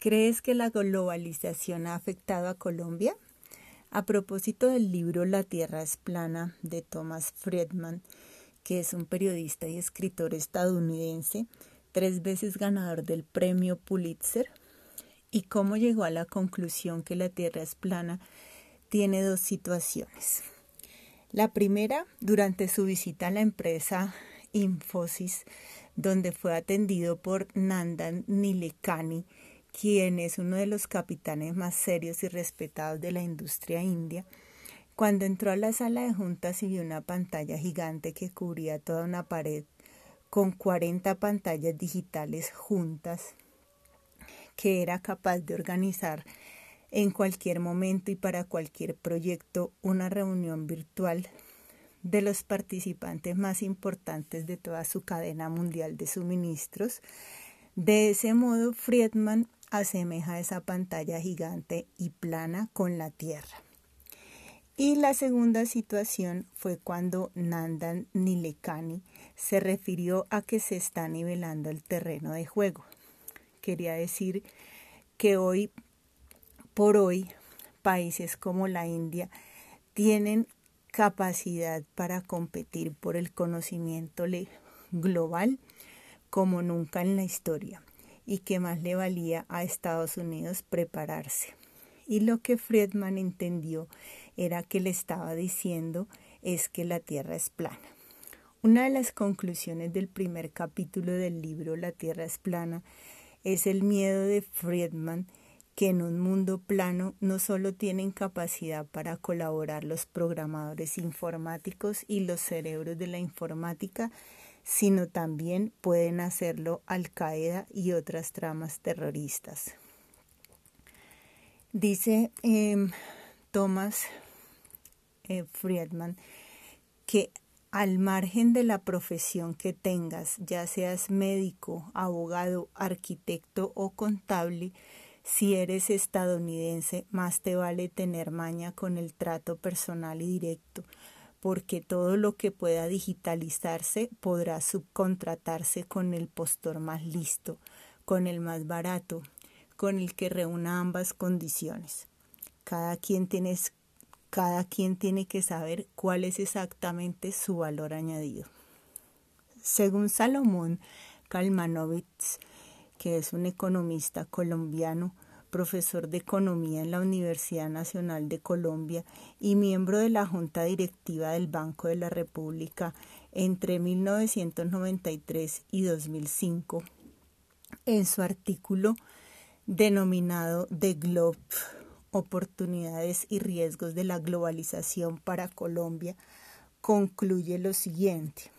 ¿Crees que la globalización ha afectado a Colombia? A propósito del libro La Tierra es plana de Thomas Friedman, que es un periodista y escritor estadounidense, tres veces ganador del premio Pulitzer, y cómo llegó a la conclusión que la Tierra es plana, tiene dos situaciones. La primera, durante su visita a la empresa Infosys, donde fue atendido por Nandan Nilekani, quien es uno de los capitanes más serios y respetados de la industria india, cuando entró a la sala de juntas y vio una pantalla gigante que cubría toda una pared con 40 pantallas digitales juntas, que era capaz de organizar en cualquier momento y para cualquier proyecto una reunión virtual de los participantes más importantes de toda su cadena mundial de suministros. De ese modo, Friedman asemeja esa pantalla gigante y plana con la Tierra. Y la segunda situación fue cuando Nandan Nilekani se refirió a que se está nivelando el terreno de juego. Quería decir que hoy por hoy países como la India tienen capacidad para competir por el conocimiento global como nunca en la historia y que más le valía a Estados Unidos prepararse. Y lo que Friedman entendió era que le estaba diciendo es que la Tierra es plana. Una de las conclusiones del primer capítulo del libro La Tierra es plana es el miedo de Friedman que en un mundo plano no solo tienen capacidad para colaborar los programadores informáticos y los cerebros de la informática, sino también pueden hacerlo Al Qaeda y otras tramas terroristas. Dice em, Thomas eh, Friedman que al margen de la profesión que tengas, ya seas médico, abogado, arquitecto o contable, si eres estadounidense, más te vale tener maña con el trato personal y directo, porque todo lo que pueda digitalizarse podrá subcontratarse con el postor más listo, con el más barato, con el que reúna ambas condiciones. Cada quien tiene, cada quien tiene que saber cuál es exactamente su valor añadido. Según Salomón Kalmanovitz, que es un economista colombiano, profesor de economía en la Universidad Nacional de Colombia y miembro de la Junta Directiva del Banco de la República entre 1993 y 2005. En su artículo denominado The Globe, oportunidades y riesgos de la globalización para Colombia, concluye lo siguiente.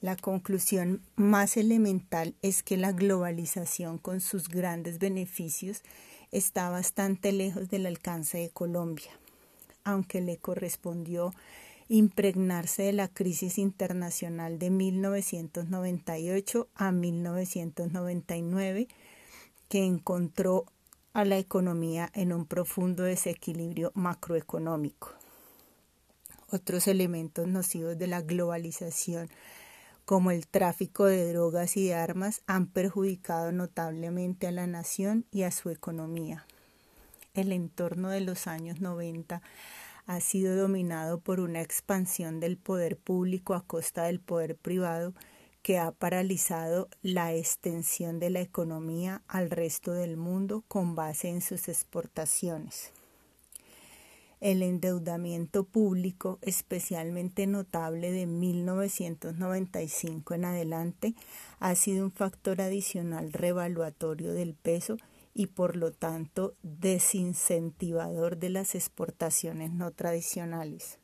La conclusión más elemental es que la globalización con sus grandes beneficios está bastante lejos del alcance de Colombia, aunque le correspondió impregnarse de la crisis internacional de 1998 a 1999, que encontró a la economía en un profundo desequilibrio macroeconómico. Otros elementos nocivos de la globalización como el tráfico de drogas y de armas, han perjudicado notablemente a la nación y a su economía. El entorno de los años 90 ha sido dominado por una expansión del poder público a costa del poder privado que ha paralizado la extensión de la economía al resto del mundo con base en sus exportaciones. El endeudamiento público, especialmente notable de 1995 en adelante, ha sido un factor adicional revaluatorio del peso y por lo tanto desincentivador de las exportaciones no tradicionales.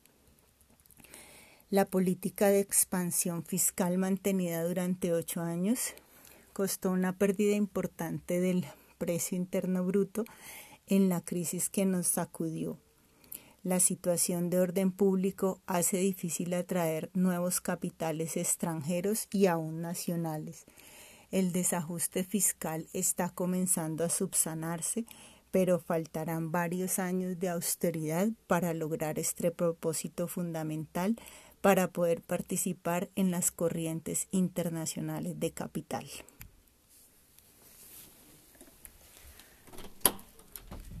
La política de expansión fiscal mantenida durante ocho años costó una pérdida importante del precio interno bruto en la crisis que nos sacudió la situación de orden público hace difícil atraer nuevos capitales extranjeros y aún nacionales. El desajuste fiscal está comenzando a subsanarse, pero faltarán varios años de austeridad para lograr este propósito fundamental para poder participar en las corrientes internacionales de capital.